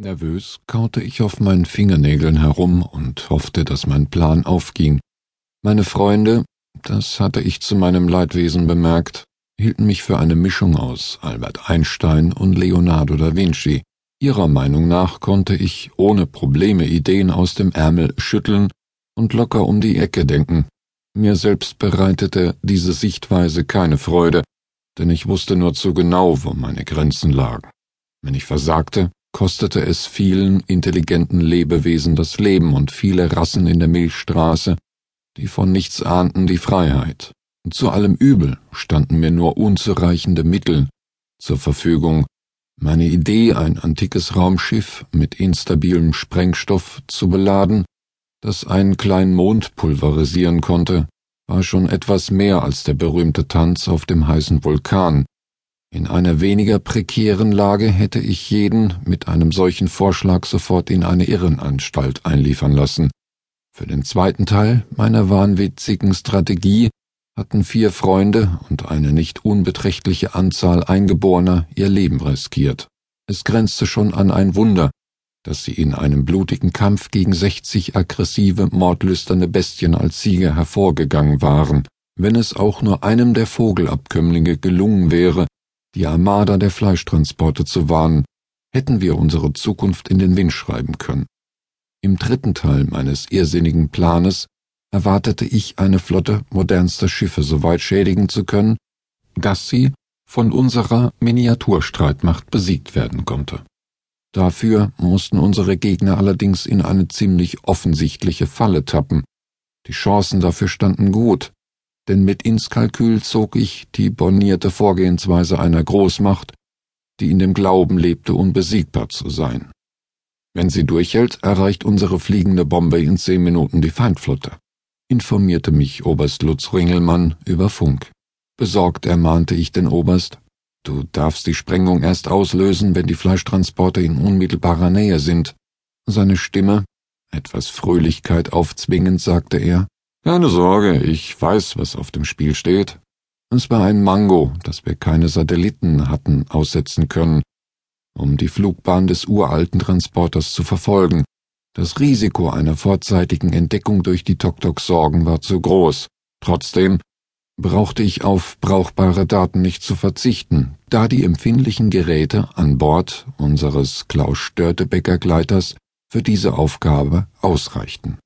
Nervös kaute ich auf meinen Fingernägeln herum und hoffte, dass mein Plan aufging. Meine Freunde, das hatte ich zu meinem Leidwesen bemerkt, hielten mich für eine Mischung aus Albert Einstein und Leonardo da Vinci. Ihrer Meinung nach konnte ich ohne Probleme Ideen aus dem Ärmel schütteln und locker um die Ecke denken. Mir selbst bereitete diese Sichtweise keine Freude, denn ich wusste nur zu genau, wo meine Grenzen lagen. Wenn ich versagte, kostete es vielen intelligenten Lebewesen das Leben und viele Rassen in der Milchstraße, die von nichts ahnten, die Freiheit. Und zu allem Übel standen mir nur unzureichende Mittel zur Verfügung. Meine Idee, ein antikes Raumschiff mit instabilem Sprengstoff zu beladen, das einen kleinen Mond pulverisieren konnte, war schon etwas mehr als der berühmte Tanz auf dem heißen Vulkan, in einer weniger prekären Lage hätte ich jeden mit einem solchen Vorschlag sofort in eine Irrenanstalt einliefern lassen. Für den zweiten Teil meiner wahnwitzigen Strategie hatten vier Freunde und eine nicht unbeträchtliche Anzahl Eingeborener ihr Leben riskiert. Es grenzte schon an ein Wunder, dass sie in einem blutigen Kampf gegen sechzig aggressive, mordlüsterne Bestien als Sieger hervorgegangen waren. Wenn es auch nur einem der Vogelabkömmlinge gelungen wäre, die Armada der Fleischtransporte zu warnen, hätten wir unsere Zukunft in den Wind schreiben können. Im dritten Teil meines irrsinnigen Planes erwartete ich eine Flotte modernster Schiffe so weit schädigen zu können, dass sie von unserer Miniaturstreitmacht besiegt werden konnte. Dafür mussten unsere Gegner allerdings in eine ziemlich offensichtliche Falle tappen. Die Chancen dafür standen gut, denn mit ins Kalkül zog ich die bornierte Vorgehensweise einer Großmacht, die in dem Glauben lebte, unbesiegbar zu sein. Wenn sie durchhält, erreicht unsere fliegende Bombe in zehn Minuten die Feindflotte, informierte mich Oberst Lutz Ringelmann über Funk. Besorgt ermahnte ich den Oberst, du darfst die Sprengung erst auslösen, wenn die Fleischtransporte in unmittelbarer Nähe sind. Seine Stimme, etwas Fröhlichkeit aufzwingend, sagte er, keine Sorge, ich weiß, was auf dem Spiel steht. Es war ein Mango, das wir keine Satelliten hatten aussetzen können, um die Flugbahn des uralten Transporters zu verfolgen. Das Risiko einer vorzeitigen Entdeckung durch die Tok-Tok-Sorgen war zu groß. Trotzdem brauchte ich auf brauchbare Daten nicht zu verzichten, da die empfindlichen Geräte an Bord unseres Klaus-Störtebecker-Gleiters für diese Aufgabe ausreichten.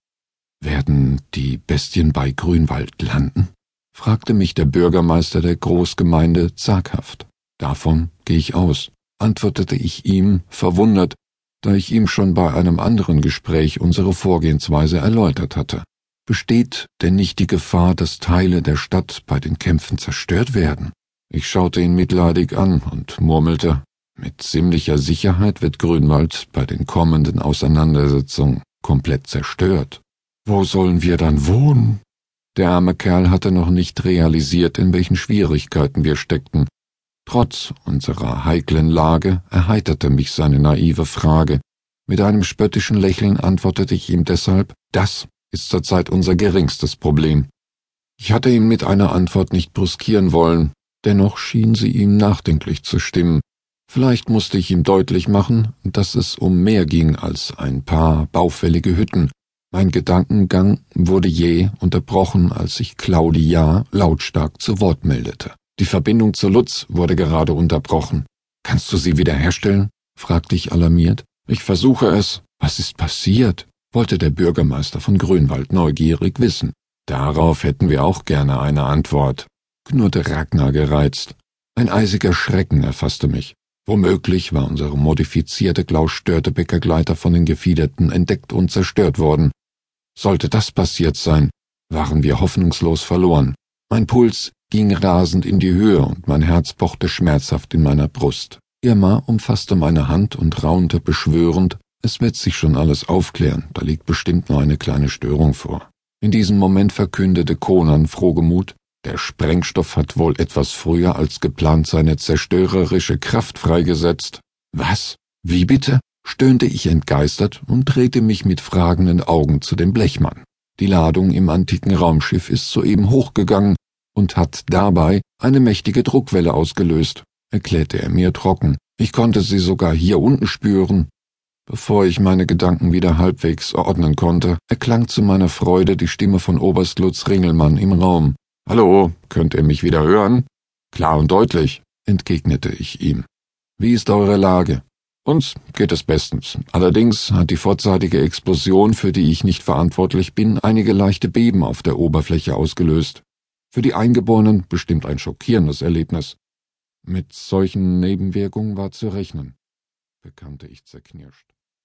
Werden die Bestien bei Grünwald landen? fragte mich der Bürgermeister der Großgemeinde zaghaft. Davon gehe ich aus, antwortete ich ihm, verwundert, da ich ihm schon bei einem anderen Gespräch unsere Vorgehensweise erläutert hatte. Besteht denn nicht die Gefahr, dass Teile der Stadt bei den Kämpfen zerstört werden? Ich schaute ihn mitleidig an und murmelte, mit ziemlicher Sicherheit wird Grünwald bei den kommenden Auseinandersetzungen komplett zerstört. Wo sollen wir dann wohnen? Der arme Kerl hatte noch nicht realisiert, in welchen Schwierigkeiten wir steckten. Trotz unserer heiklen Lage erheiterte mich seine naive Frage. Mit einem spöttischen Lächeln antwortete ich ihm deshalb, das ist zurzeit unser geringstes Problem. Ich hatte ihn mit einer Antwort nicht bruskieren wollen, dennoch schien sie ihm nachdenklich zu stimmen. Vielleicht musste ich ihm deutlich machen, dass es um mehr ging als ein paar baufällige Hütten, mein Gedankengang wurde jäh unterbrochen, als sich Claudia lautstark zu Wort meldete. Die Verbindung zu Lutz wurde gerade unterbrochen. Kannst du sie wiederherstellen? fragte ich alarmiert. Ich versuche es. Was ist passiert? wollte der Bürgermeister von Grünwald neugierig wissen. Darauf hätten wir auch gerne eine Antwort, knurrte Ragnar gereizt. Ein eisiger Schrecken erfasste mich. Womöglich war unsere modifizierte Klaus-Störtebecker-Gleiter von den Gefiederten entdeckt und zerstört worden. Sollte das passiert sein, waren wir hoffnungslos verloren. Mein Puls ging rasend in die Höhe und mein Herz pochte schmerzhaft in meiner Brust. Irma umfasste meine Hand und raunte beschwörend, es wird sich schon alles aufklären, da liegt bestimmt nur eine kleine Störung vor. In diesem Moment verkündete Conan frohgemut, der Sprengstoff hat wohl etwas früher als geplant seine zerstörerische Kraft freigesetzt. Was? Wie bitte? Stöhnte ich entgeistert und drehte mich mit fragenden Augen zu dem Blechmann. Die Ladung im antiken Raumschiff ist soeben hochgegangen und hat dabei eine mächtige Druckwelle ausgelöst, erklärte er mir trocken. Ich konnte sie sogar hier unten spüren. Bevor ich meine Gedanken wieder halbwegs ordnen konnte, erklang zu meiner Freude die Stimme von Oberst Lutz Ringelmann im Raum. Hallo, könnt ihr mich wieder hören? Klar und deutlich, entgegnete ich ihm. Wie ist eure Lage? Uns geht es bestens. Allerdings hat die vorzeitige Explosion, für die ich nicht verantwortlich bin, einige leichte Beben auf der Oberfläche ausgelöst. Für die Eingeborenen bestimmt ein schockierendes Erlebnis. Mit solchen Nebenwirkungen war zu rechnen, bekannte ich zerknirscht.